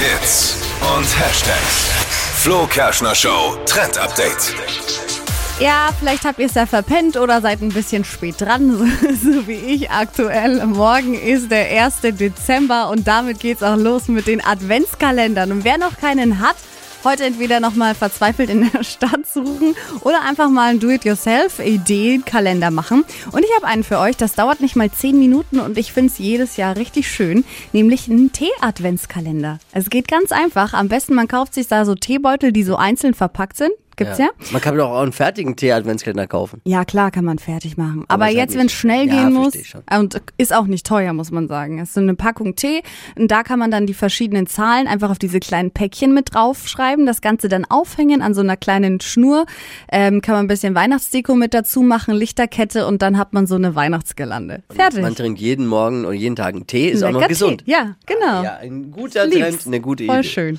Hits und Hashtags. Flo Kerschner Show Trend Update. Ja, vielleicht habt ihr es ja verpennt oder seid ein bisschen spät dran, so, so wie ich aktuell. Morgen ist der 1. Dezember und damit geht's auch los mit den Adventskalendern. Und wer noch keinen hat, heute entweder nochmal verzweifelt in der Stadt suchen oder einfach mal einen Do-it-yourself-Ideenkalender machen. Und ich habe einen für euch, das dauert nicht mal 10 Minuten und ich finde es jedes Jahr richtig schön, nämlich einen Tee-Adventskalender. Es geht ganz einfach. Am besten man kauft sich da so Teebeutel, die so einzeln verpackt sind. Gibt's ja? Man kann doch auch einen fertigen Tee-Adventskalender kaufen. Ja, klar kann man fertig machen. Aber, ist halt jetzt, wenn es schnell Ja, gehen muss, und ist auch nicht teuer, muss man sagen. Es ist so eine Packung Tee und da kann man dann die verschiedenen Zahlen einfach auf diese kleinen Päckchen mit draufschreiben, das Ganze dann aufhängen an so einer kleinen Schnur. Ähm, kann man ein bisschen Weihnachtsdeko mit dazu machen, Lichterkette und dann hat man so eine Weihnachtsgelande. Fertig. Man trinkt jeden Morgen und jeden Tag einen Tee, ist auch noch Lecker gesund. Tee. Ja, genau. Ja, ein guter. Trend, eine gute Voll Idee. schön.